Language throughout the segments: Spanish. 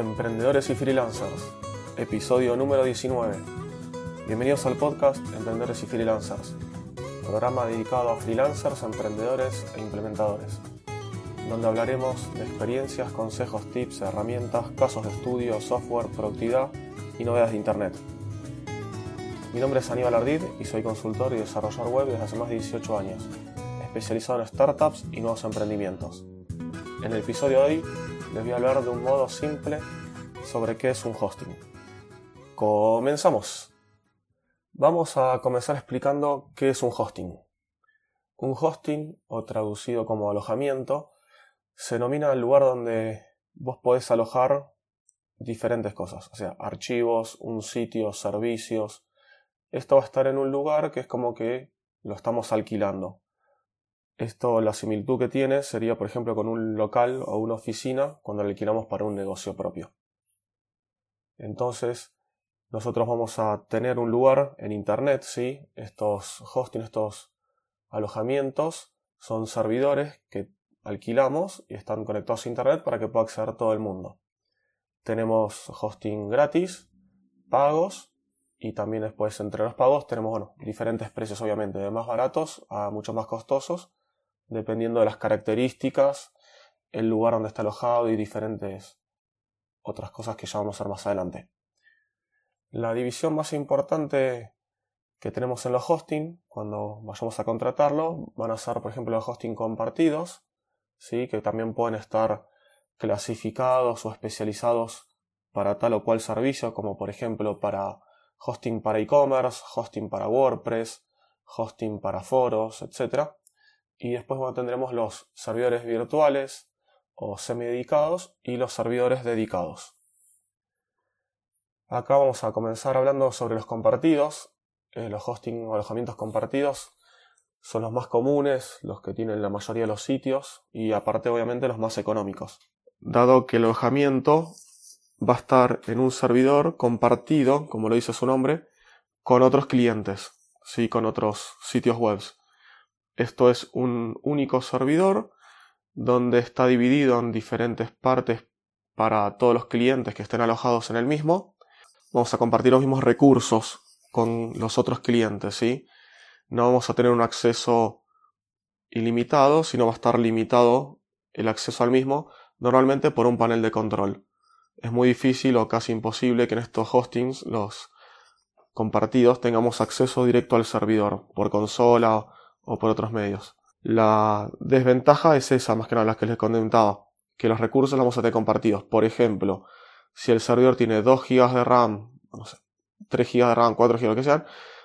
Emprendedores y Freelancers, episodio número 19. Bienvenidos al podcast Emprendedores y Freelancers, programa dedicado a freelancers, emprendedores e implementadores, donde hablaremos de experiencias, consejos, tips, herramientas, casos de estudio, software, productividad y novedades de Internet. Mi nombre es Aníbal Ardid y soy consultor y desarrollador web desde hace más de 18 años, especializado en startups y nuevos emprendimientos. En el episodio de hoy les voy a hablar de un modo simple sobre qué es un hosting. Comenzamos. Vamos a comenzar explicando qué es un hosting. Un hosting, o traducido como alojamiento, se denomina el lugar donde vos podés alojar diferentes cosas, o sea, archivos, un sitio, servicios. Esto va a estar en un lugar que es como que lo estamos alquilando. Esto, la similitud que tiene sería, por ejemplo, con un local o una oficina cuando lo alquilamos para un negocio propio. Entonces, nosotros vamos a tener un lugar en Internet, ¿sí? Estos hosting, estos alojamientos, son servidores que alquilamos y están conectados a Internet para que pueda acceder todo el mundo. Tenemos hosting gratis, pagos, y también después entre los pagos tenemos, diferentes precios obviamente, de más baratos a mucho más costosos dependiendo de las características, el lugar donde está alojado y diferentes otras cosas que ya vamos a ver más adelante. La división más importante que tenemos en los hosting, cuando vayamos a contratarlo, van a ser, por ejemplo, los hosting compartidos, ¿sí? que también pueden estar clasificados o especializados para tal o cual servicio, como por ejemplo para hosting para e-commerce, hosting para WordPress, hosting para foros, etc. Y después tendremos los servidores virtuales o semi-dedicados y los servidores dedicados. Acá vamos a comenzar hablando sobre los compartidos. Eh, los hosting o alojamientos compartidos son los más comunes, los que tienen la mayoría de los sitios y aparte obviamente los más económicos. Dado que el alojamiento va a estar en un servidor compartido, como lo dice su nombre, con otros clientes, sí, con otros sitios web. Esto es un único servidor donde está dividido en diferentes partes para todos los clientes que estén alojados en el mismo. Vamos a compartir los mismos recursos con los otros clientes, ¿sí? No vamos a tener un acceso ilimitado, sino va a estar limitado el acceso al mismo, normalmente por un panel de control. Es muy difícil o casi imposible que en estos hostings, los compartidos, tengamos acceso directo al servidor, por consola o por otros medios. La desventaja es esa, más que nada, las que les comentaba, que los recursos los vamos a tener compartidos. Por ejemplo, si el servidor tiene 2 GB de RAM, no sé, 3 GB de RAM, 4 GB, lo que sean,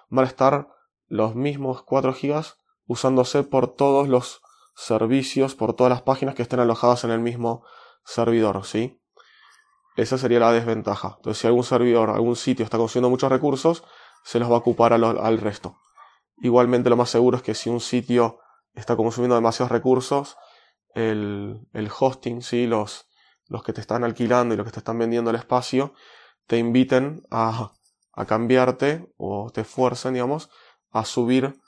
van a estar los mismos 4 GB usándose por todos los servicios, por todas las páginas que estén alojadas en el mismo servidor, ¿sí? Esa sería la desventaja. Entonces, si algún servidor, algún sitio está consumiendo muchos recursos, se los va a ocupar al resto. Igualmente lo más seguro es que si un sitio está consumiendo demasiados recursos, el, hosting, ¿sí? los, los que te están alquilando y los que te están vendiendo el espacio, te inviten a, a cambiarte o te fuercen, digamos, a subir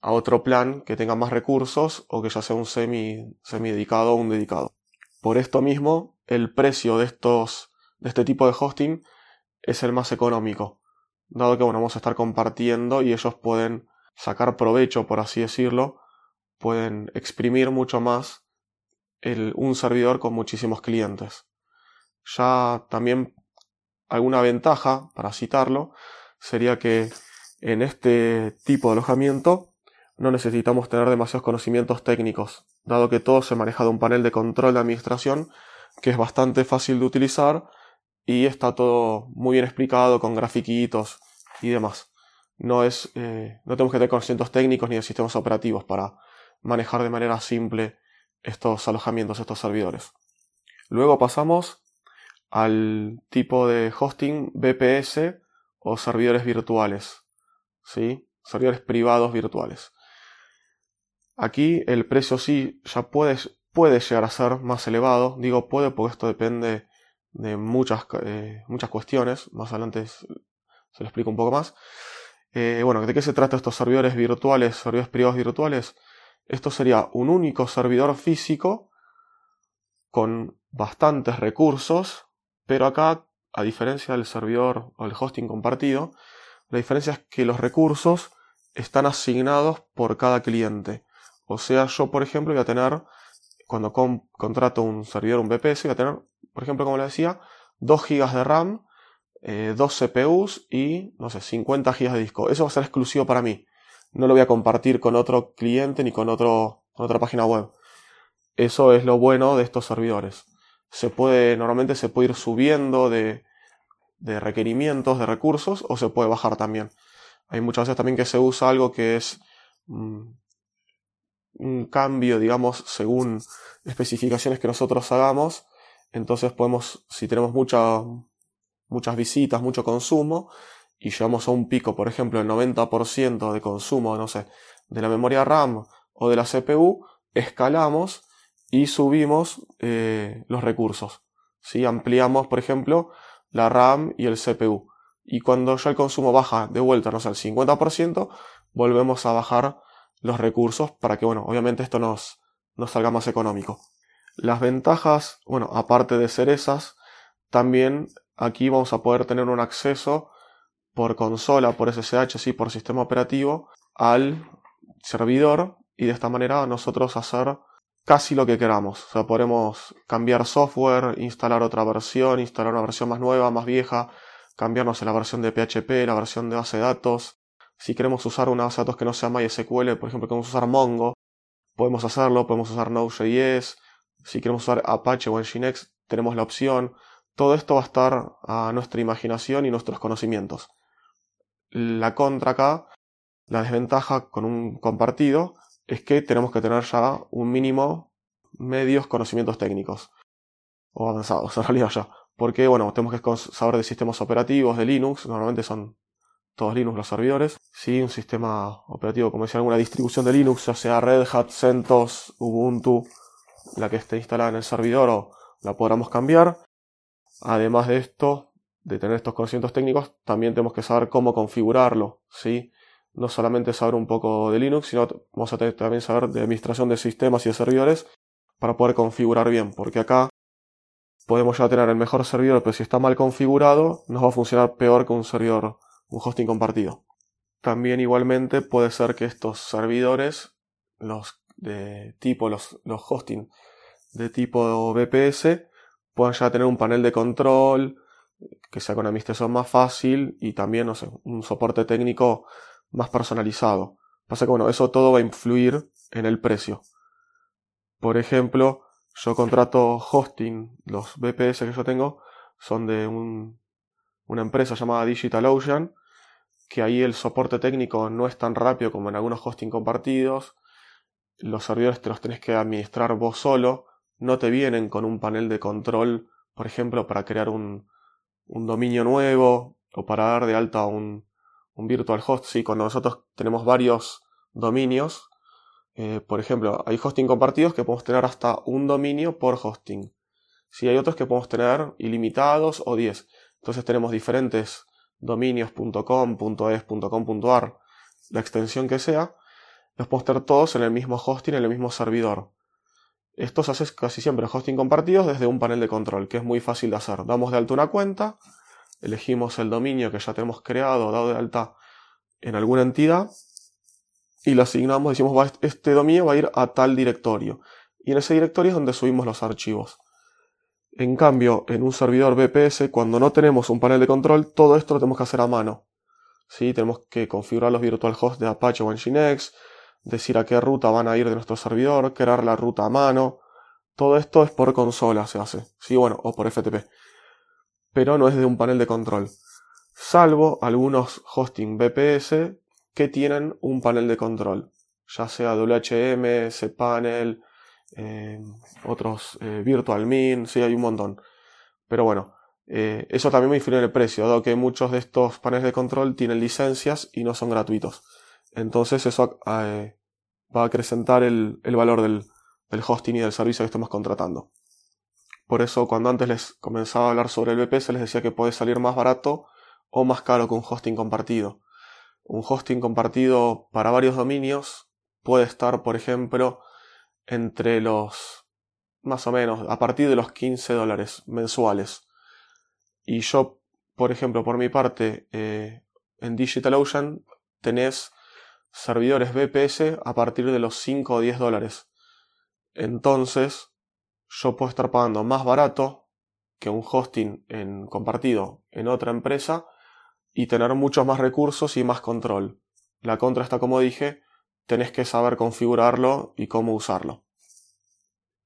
a otro plan que tenga más recursos o que ya sea un semi, semi dedicado o un dedicado. Por esto mismo, el precio de estos, de este tipo de hosting es el más económico, dado que bueno, vamos a estar compartiendo y ellos pueden sacar provecho, por así decirlo, pueden exprimir mucho más el, un servidor con muchísimos clientes. Ya también alguna ventaja, para citarlo, sería que en este tipo de alojamiento no necesitamos tener demasiados conocimientos técnicos, dado que todo se maneja de un panel de control de administración que es bastante fácil de utilizar y está todo muy bien explicado con grafiquitos y demás no es, eh, no tenemos que tener conocimientos técnicos ni de sistemas operativos para manejar de manera simple estos alojamientos, estos servidores. Luego pasamos al tipo de hosting BPS o servidores virtuales, ¿sí? Servidores privados virtuales. Aquí el precio sí ya puede, puede llegar a ser más elevado. Digo puede porque esto depende de muchas, eh, muchas cuestiones. Más adelante se lo explico un poco más. Eh, bueno, ¿de qué se trata estos servidores virtuales, servidores privados virtuales? Esto sería un único servidor físico con bastantes recursos, Pero acá, a diferencia del servidor o el hosting compartido, la diferencia es que los recursos están asignados por cada cliente. O sea, yo, por ejemplo, voy a tener, cuando contrato un servidor, un VPS, voy a tener, por ejemplo, como le decía, 2 GB de RAM, 2 eh, CPUs y, no sé, 50 GB de disco. Eso va a ser exclusivo para mí. No lo voy a compartir con otro cliente ni con, otro, otra página web. Eso es lo bueno de estos servidores. Se puede, normalmente se puede ir subiendo de, de requerimientos, de recursos, o se puede bajar también. Hay muchas veces también que se usa algo que es mm, un cambio, digamos, según especificaciones que nosotros hagamos. Entonces podemos, si tenemos muchas visitas, mucho consumo, y llegamos a un pico, por ejemplo, el 90% de consumo, no sé, de la memoria RAM o de la CPU, escalamos y subimos eh, los recursos. ¿sí? Ampliamos, por ejemplo, la RAM y el CPU. Y cuando ya el consumo baja de vuelta, no sé, al 50%, volvemos a bajar los recursos para que, bueno, obviamente esto nos, nos salga más económico. Las ventajas, bueno, aparte de ser esas, también aquí vamos a poder tener un acceso por consola, por SSH, sí, por sistema operativo, al servidor y de esta manera nosotros hacer casi lo que queramos. O sea, podemos cambiar software, instalar otra versión, instalar una versión más nueva, más vieja, cambiarnos la versión de PHP, la versión de base de datos. Si queremos usar una base de datos que no sea MySQL, por ejemplo, queremos usar Mongo, podemos hacerlo, podemos usar Node.js. Si queremos usar Apache o Nginx, tenemos la opción. Todo esto va a estar a nuestra imaginación y nuestros conocimientos. La contra acá, la desventaja con un compartido, es que tenemos que tener ya un mínimo medios conocimientos técnicos o avanzados, en realidad ya. Porque, bueno, tenemos que saber de sistemas operativos, de Linux, normalmente son todos Linux los servidores. Sí, un sistema operativo, como decía, alguna distribución de Linux, ya sea Red Hat, CentOS, Ubuntu, la que esté instalada en el servidor o la podamos cambiar. Además de esto, de tener estos conocimientos técnicos, también tenemos que saber cómo configurarlo, ¿sí? no solamente saber un poco de Linux, sino vamos a también saber de administración de sistemas y de servidores para poder configurar bien, porque acá podemos ya tener el mejor servidor, pero si está mal configurado, nos va a funcionar peor que un servidor, un hosting compartido. También igualmente puede ser que estos servidores, los de tipo, los, los hosting de tipo VPS, puedan ya tener un panel de control, que sea con administración más fácil y también, no sé, un soporte técnico más personalizado. Pasa que bueno, eso todo va a influir en el precio. Por ejemplo, yo contrato hosting, los VPS que yo tengo son de una empresa llamada DigitalOcean, que ahí el soporte técnico no es tan rápido como en algunos hosting compartidos. Los servidores te los tenés que administrar vos solo, no te vienen con un panel de control, por ejemplo, para crear un, un dominio nuevo o para dar de alta un, un virtual host, sí, cuando nosotros tenemos varios dominios, eh, por ejemplo, hay hosting compartidos que podemos tener hasta un dominio por hosting. Si hay otros que podemos tener ilimitados o 10. Entonces tenemos diferentes dominios.com, .es, .com.ar, la extensión que sea, los podemos tener todos en el mismo hosting, en el mismo servidor. Esto se hace casi siempre hosting compartidos desde un panel de control, que es muy fácil de hacer. Damos de alta una cuenta, elegimos el dominio que ya tenemos creado, dado de alta en alguna entidad, y lo asignamos, decimos, este dominio va a ir a tal directorio. Y en ese directorio es donde subimos los archivos. En cambio, en un servidor VPS, cuando no tenemos un panel de control, todo esto lo tenemos que hacer a mano. ¿Sí? Tenemos que configurar los virtual hosts de Apache o Nginx, decir a qué ruta van a ir de nuestro servidor, crear la ruta a mano. Todo esto es por consola, se hace. Sí, bueno, o por FTP pero no es de un panel de control. Salvo algunos hosting VPS que tienen un panel de control, ya sea WHM, cPanel, eh, otros eh, VirtualMin, sí, hay un montón. Pero bueno, eh, eso también me influye en el precio, dado que muchos de estos paneles de control tienen licencias y no son gratuitos. Entonces eso va a acrecentar el, valor del hosting y del servicio que estamos contratando. Por eso cuando antes les comenzaba a hablar sobre el VPS les decía que puede salir más barato o más caro que un hosting compartido. Un hosting compartido para varios dominios puede estar, por ejemplo, entre los más o menos a partir de los 15 dólares mensuales. Y yo, por ejemplo, por mi parte, eh, en DigitalOcean tenés servidores VPS a partir de los 5 o 10 dólares. Entonces, yo puedo estar pagando más barato que un hosting en, compartido en otra empresa y tener muchos más recursos y más control. La contra está, como dije, tenés que saber configurarlo y cómo usarlo.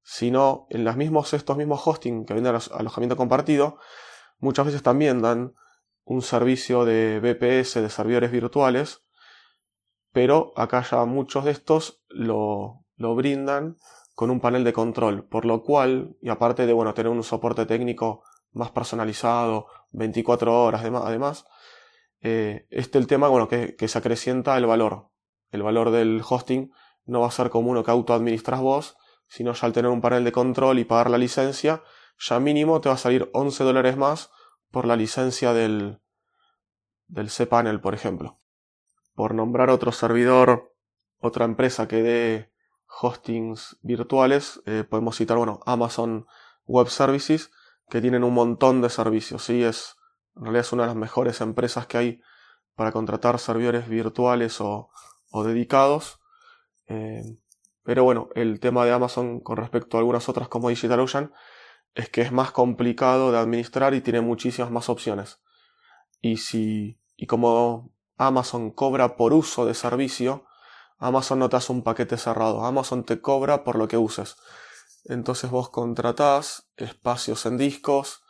Si no, en los mismos, estos mismos hosting que venden alojamiento compartido, muchas veces también dan un servicio de VPS, de servidores virtuales, pero acá ya muchos de estos lo, lo brindan con un panel de control, por lo cual, y aparte de bueno, tener un soporte técnico más personalizado, 24 horas además, eh, este el tema bueno, que, que, se acrecienta el valor. El valor del hosting no va a ser como uno que autoadministras vos, sino ya al tener un panel de control y pagar la licencia, ya mínimo te va a salir 11 dólares más por la licencia del, del cPanel, por ejemplo. Por nombrar otro servidor, otra empresa que dé hostings virtuales, eh, podemos citar, bueno, Amazon Web Services, que tienen un montón de servicios, ¿sí? Es, en realidad es una de las mejores empresas que hay para contratar servidores virtuales o, dedicados. Eh, pero bueno, el tema de Amazon con respecto a algunas otras como DigitalOcean es que es más complicado de administrar y tiene muchísimas más opciones. Y si y como Amazon cobra por uso de servicio, Amazon no te hace un paquete cerrado, Amazon te cobra por lo que uses. Entonces vos contratás espacios en discos,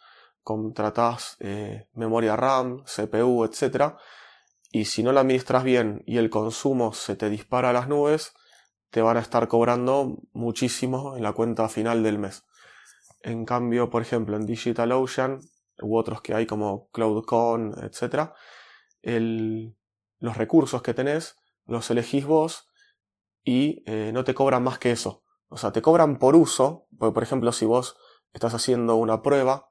contratás eh, memoria RAM, CPU, etc. Y si no la administras bien y el consumo se te dispara a las nubes, te van a estar cobrando muchísimo en la cuenta final del mes. En cambio, por ejemplo, en DigitalOcean u otros que hay como CloudCon, etc., los recursos que tenés los elegís vos y eh, no te cobran más que eso. O sea, te cobran por uso, porque por ejemplo, si vos estás haciendo una prueba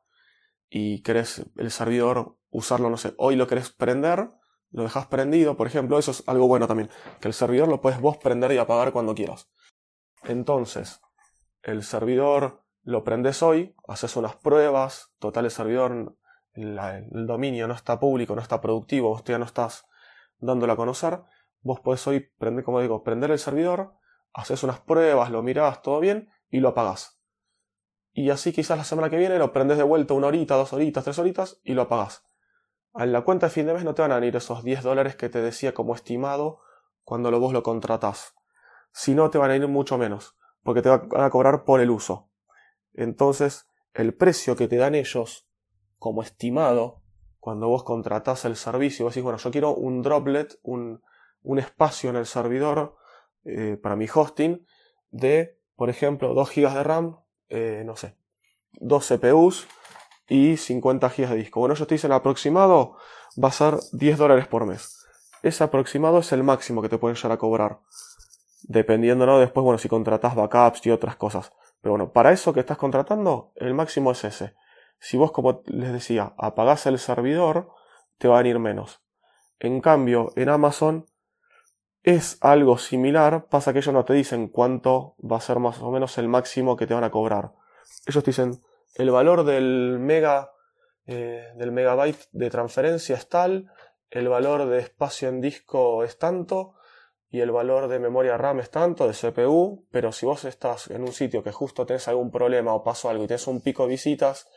y querés el servidor usarlo, no sé, hoy lo querés prender, lo dejas prendido, por ejemplo, eso es algo bueno también, que el servidor lo puedes vos prender y apagar cuando quieras. Entonces, el servidor lo prendes hoy, haces unas pruebas, total el servidor, el dominio no está público, no está productivo, vos ya no estás dándolo a conocer, vos podés hoy prender, como digo, prender el servidor, haces unas pruebas, lo mirás, todo bien, y lo apagás. Y así quizás la semana que viene lo prendes de vuelta una horita, dos horitas, tres horitas, y lo apagás. En la cuenta de fin de mes no te van a venir esos 10 dólares que te decía como estimado cuando vos lo contratás. Si no, te van a ir mucho menos, porque te van a cobrar por el uso. Entonces, el precio que te dan ellos como estimado, cuando vos contratás el servicio, vos decís, bueno, yo quiero un droplet, un, un espacio en el servidor eh, para mi hosting de, por ejemplo, 2 GB de RAM, eh, no sé, 2 CPUs y 50 GB de disco. Bueno, yo te dicen aproximado va a ser 10 dólares por mes. Ese aproximado es el máximo que te pueden llegar a cobrar. Dependiendo, ¿no? Después, bueno, si contratas backups y otras cosas. Pero bueno, para eso que estás contratando, el máximo es ese. Si vos, como les decía, apagás el servidor, te va a venir menos. En cambio, en Amazon es algo similar, pasa que ellos no te dicen cuánto va a ser más o menos el máximo que te van a cobrar. Ellos te dicen el valor del mega eh, del megabyte de transferencia es tal, el valor de espacio en disco es tanto y el valor de memoria RAM es tanto, de CPU, pero si vos estás en un sitio que justo tenés algún problema o pasó algo y tenés un pico de visitas,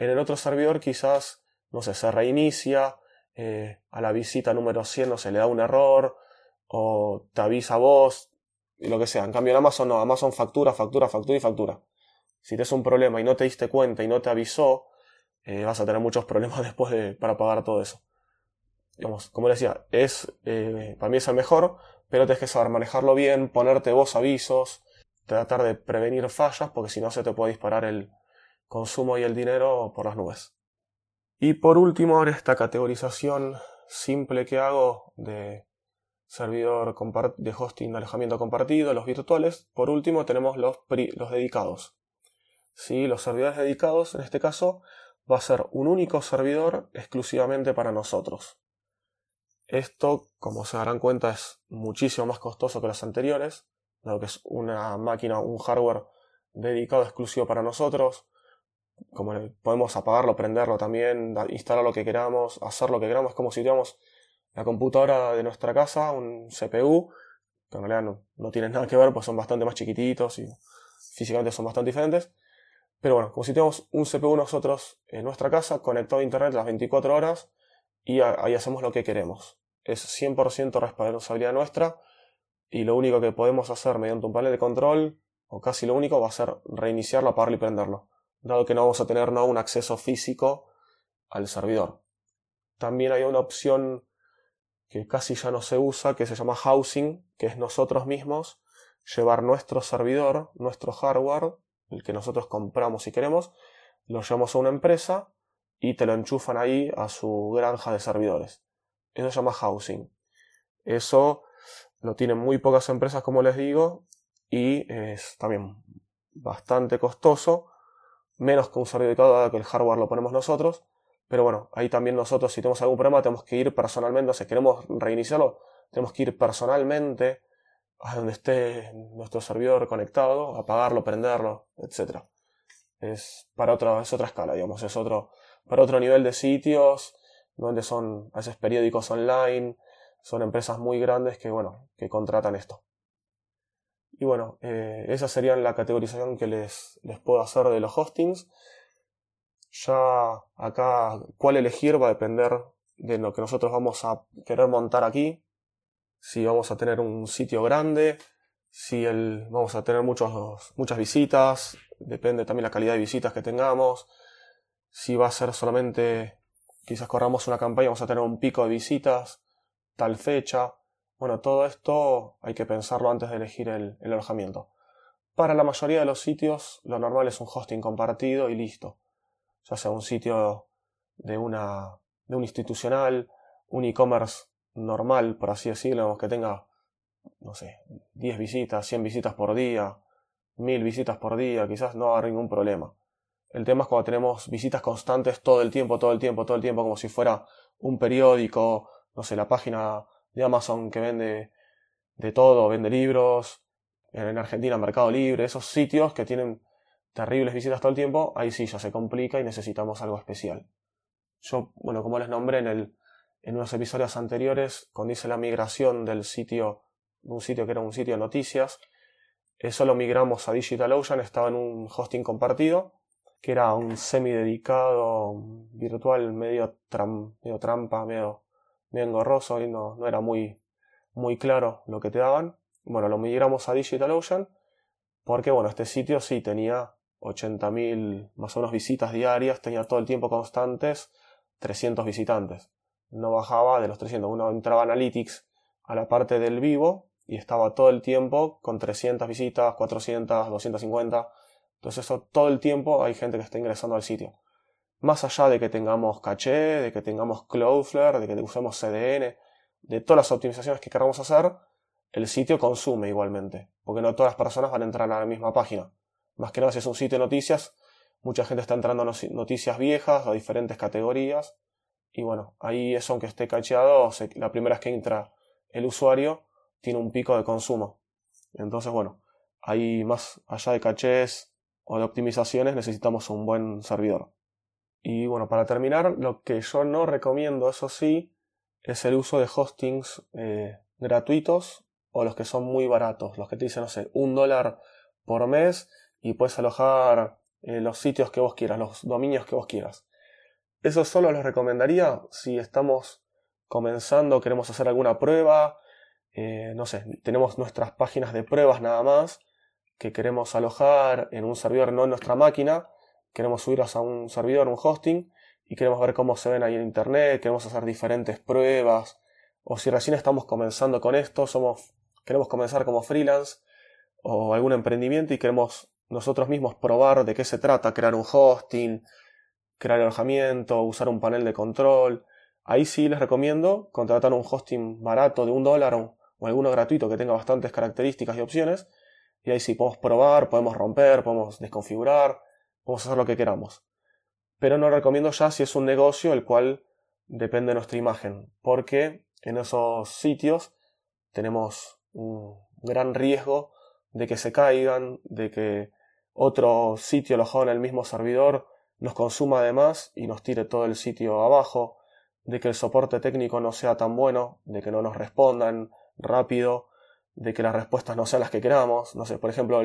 en el otro servidor quizás, no sé, se reinicia, eh, a la visita número 100 no se le da un error, o te avisa vos, y lo que sea. En cambio en Amazon no, Amazon factura, factura, factura y factura. Si tienes un problema y no te diste cuenta y no te avisó, eh, vas a tener muchos problemas después de, para pagar todo eso. Digamos, como decía, es, eh, para mí es el mejor, pero tienes que saber manejarlo bien, ponerte vos avisos, tratar de prevenir fallas, porque si no se te puede disparar el consumo y el dinero por las nubes. Y por último, ahora esta categorización simple que hago de servidor de hosting de alojamiento compartido, los virtuales. Por último tenemos los, los dedicados. ¿Sí? Los servidores dedicados, en este caso, va a ser un único servidor exclusivamente para nosotros. Esto, como se darán cuenta, es muchísimo más costoso que los anteriores, dado que es una máquina, un hardware dedicado exclusivo para nosotros. Como podemos apagarlo, prenderlo también, instalar lo que queramos, hacer lo que queramos, es como si tuviéramos la computadora de nuestra casa, un CPU, que en realidad no, no tienen nada que ver, pues son bastante más chiquititos y físicamente son bastante diferentes. Pero bueno, como si tuviéramos un CPU nosotros en nuestra casa, conectado a internet las 24 horas y ahí hacemos lo que queremos. Es 100% responsabilidad nuestra y lo único que podemos hacer mediante un panel de control, o casi lo único, va a ser reiniciarlo, apagarlo y prenderlo, dado que no vamos a tener un acceso físico al servidor. También hay una opción que casi ya no se usa, que se llama housing, que es nosotros mismos llevar nuestro servidor, nuestro hardware, el que nosotros compramos si queremos, lo llevamos a una empresa y te lo enchufan ahí a su granja de servidores. Eso se llama housing. Eso lo tienen muy pocas empresas, como les digo, y es también bastante costoso, menos servidor que el hardware lo ponemos nosotros, pero bueno, ahí también nosotros si tenemos algún problema tenemos que ir personalmente, o si queremos reiniciarlo, tenemos que ir personalmente a donde esté nuestro servidor conectado, apagarlo, prenderlo, etc. Es para otra, es otra escala, digamos, es otro, para otro nivel de sitios, donde son a veces periódicos online, son empresas muy grandes que, bueno, que contratan esto. Y bueno, eh, esa sería la categorización que les, les puedo hacer de los hostings. Ya acá, cuál elegir va a depender de lo que nosotros vamos a querer montar aquí. Si vamos a tener un sitio grande, si el, vamos a tener muchos, muchas visitas, depende también la calidad de visitas que tengamos. Si va a ser solamente, quizás corramos una campaña, vamos a tener un pico de visitas, tal fecha. Bueno, todo esto hay que pensarlo antes de elegir el, alojamiento. Para la mayoría de los sitios, lo normal es un hosting compartido y listo. Ya sea un sitio de una, de un institucional, un e-commerce normal, por así decirlo, que tenga, no sé, 10 visitas, 100 visitas por día, 1000 visitas por día, quizás no haga ningún problema. El tema es cuando tenemos visitas constantes todo el tiempo, todo el tiempo, todo el tiempo, como si fuera un periódico, no sé, la página de Amazon que vende de todo, vende libros, en Argentina Mercado Libre, esos sitios que tienen terribles visitas todo el tiempo, ahí sí ya se complica y necesitamos algo especial. Yo, bueno, como les nombré en, el, en unos episodios anteriores, cuando hice la migración del sitio, un sitio que era un sitio de noticias, eso lo migramos a DigitalOcean, estaba en un hosting compartido, que era un semi dedicado virtual, medio trampa, medio medio engorroso y no, no era muy, muy claro lo que te daban. Bueno, lo migramos a DigitalOcean porque, bueno, este sitio sí tenía 80.000 más o menos visitas diarias, tenía todo el tiempo constantes 300 visitantes. No bajaba de los 300. Uno entraba a Analytics a la parte del vivo y estaba todo el tiempo con 300 visitas, 400, 250. Entonces eso todo el tiempo hay gente que está ingresando al sitio más allá de que tengamos caché, de que tengamos Cloudflare, de que usemos CDN, de todas las optimizaciones que queramos hacer, el sitio consume igualmente, porque no todas las personas van a entrar a la misma página. Más que nada si es un sitio de noticias, mucha gente está entrando a noticias viejas o diferentes categorías, y bueno, ahí eso aunque esté cacheado, la primera vez que entra el usuario, tiene un pico de consumo. Entonces, bueno, ahí más allá de cachés o de optimizaciones necesitamos un buen servidor. Y bueno, para terminar, lo que yo no recomiendo, eso sí, es el uso de hostings eh, gratuitos o los que son muy baratos, los que te dicen, no sé, un dólar por mes y puedes alojar eh, los sitios que vos quieras, los dominios que vos quieras. Eso solo los recomendaría si estamos comenzando, queremos hacer alguna prueba, eh, no sé, tenemos nuestras páginas de pruebas nada más, que queremos alojar en un servidor no en nuestra máquina, queremos subirlos a un servidor, un hosting, y queremos ver cómo se ven ahí en internet, queremos hacer diferentes pruebas, o si recién estamos comenzando con esto, somos, queremos comenzar como freelance o algún emprendimiento y queremos nosotros mismos probar de qué se trata, crear un hosting, crear alojamiento, usar un panel de control. Ahí sí les recomiendo contratar un hosting barato de un dólar o, o alguno gratuito que tenga bastantes características y opciones. Y ahí sí podemos probar, podemos romper, podemos desconfigurar, podemos hacer lo que queramos. Pero no recomiendo ya si es un negocio el cual depende de nuestra imagen, porque en esos sitios tenemos un gran riesgo de que se caigan, de que otro sitio alojado en el mismo servidor nos consuma de más y nos tire todo el sitio abajo, de que el soporte técnico no sea tan bueno, de que no nos respondan rápido, de que las respuestas no sean las que queramos. No sé, por ejemplo,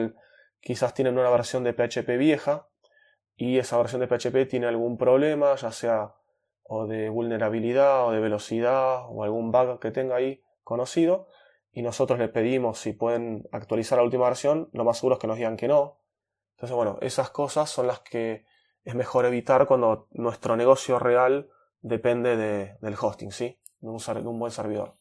quizás tienen una versión de PHP vieja y esa versión de PHP tiene algún problema, ya sea o de vulnerabilidad o de velocidad o algún bug que tenga ahí conocido y nosotros le pedimos si pueden actualizar la última versión, lo más seguro es que nos digan que no. Entonces, bueno, esas cosas son las que es mejor evitar cuando nuestro negocio real depende del hosting, ¿sí? De un, de un buen servidor.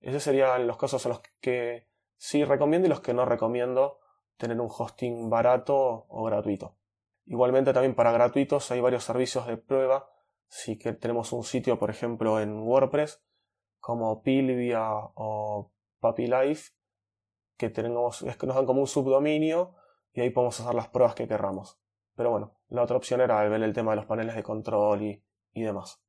Esos serían los casos en los que sí recomiendo y los que no recomiendo tener un hosting barato o gratuito. Igualmente también para gratuitos hay varios servicios de prueba. Si que tenemos un sitio, por ejemplo, en WordPress, como Pilvia o PuppyLife, que tenemos, es que nos dan como un subdominio y ahí podemos hacer las pruebas que querramos. Pero bueno, la otra opción era ver el tema de los paneles de control y, y demás.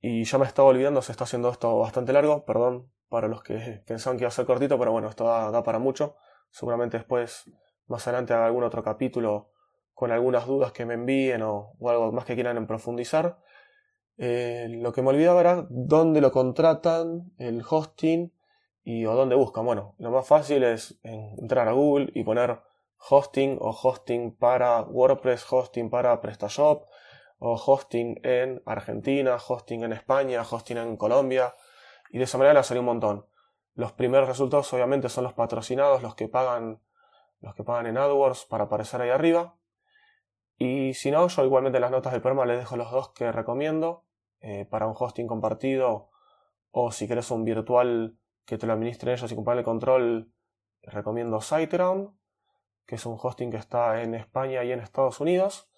Y ya me estaba olvidando, se está haciendo esto bastante largo, perdón para los que pensaban que iba a ser cortito, pero bueno, esto da, para mucho. Seguramente después, más adelante, haga algún otro capítulo con algunas dudas que me envíen o, algo más que quieran profundizar. Eh, lo que me olvidaba era dónde lo contratan, el hosting y o dónde buscan. Bueno, lo más fácil es entrar a Google y poner hosting o hosting para WordPress, hosting para PrestaShop o hosting en Argentina, hosting en España, hosting en Colombia, y de esa manera le salió un montón. Los primeros resultados obviamente son los patrocinados, los que pagan, los que pagan en AdWords para aparecer ahí arriba. Y si no, yo igualmente en las notas del programa les dejo los dos que recomiendo eh, para un hosting compartido o si quieres un virtual que te lo administren ellos y comparten el control, recomiendo SiteGround, que es un hosting que está en España y en Estados Unidos.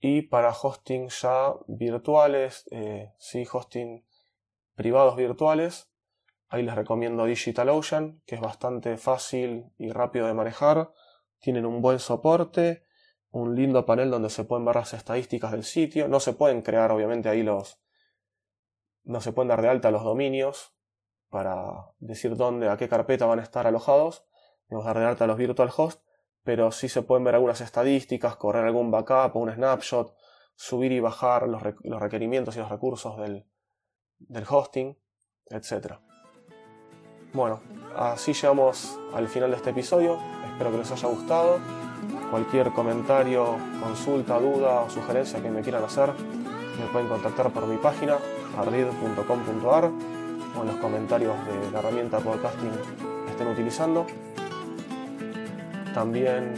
Y para hosting ya virtuales, eh, sí, hosting privados virtuales, ahí les recomiendo DigitalOcean, que es bastante fácil y rápido de manejar. Tienen un buen soporte, un lindo panel donde se pueden ver las estadísticas del sitio. No se pueden crear, obviamente, ahí los. No se pueden dar de alta los dominios para decir dónde, a qué carpeta van a estar alojados. Vamos a dar de alta los virtual host pero sí se pueden ver algunas estadísticas, correr algún backup o un snapshot, subir y bajar los, requerimientos y los recursos del, hosting, etc. Bueno, así llegamos al final de este episodio. Espero que les haya gustado. Cualquier comentario, consulta, duda o sugerencia que me quieran hacer, me pueden contactar por mi página ardid.com.ar o en los comentarios de la herramienta podcasting que estén utilizando. También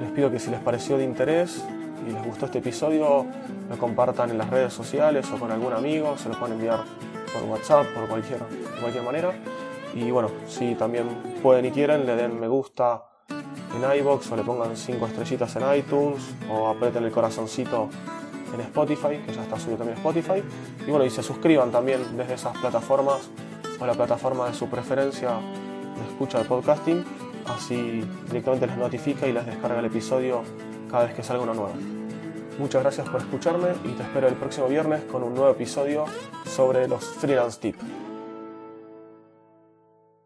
les pido que si les pareció de interés y les gustó este episodio, lo compartan en las redes sociales o con algún amigo, se lo pueden enviar por WhatsApp, por cualquier, cualquier manera. Y bueno, si también pueden y quieren, le den me gusta en iBox o le pongan 5 estrellitas en iTunes o aprieten el corazoncito en Spotify, que ya está subido también Spotify. Y bueno, y se suscriban también desde esas plataformas o la plataforma de su preferencia de escucha de podcasting así directamente les notifica y les descarga el episodio cada vez que salga uno nuevo. Muchas gracias por escucharme y te espero el próximo viernes con un nuevo episodio sobre los freelance tips.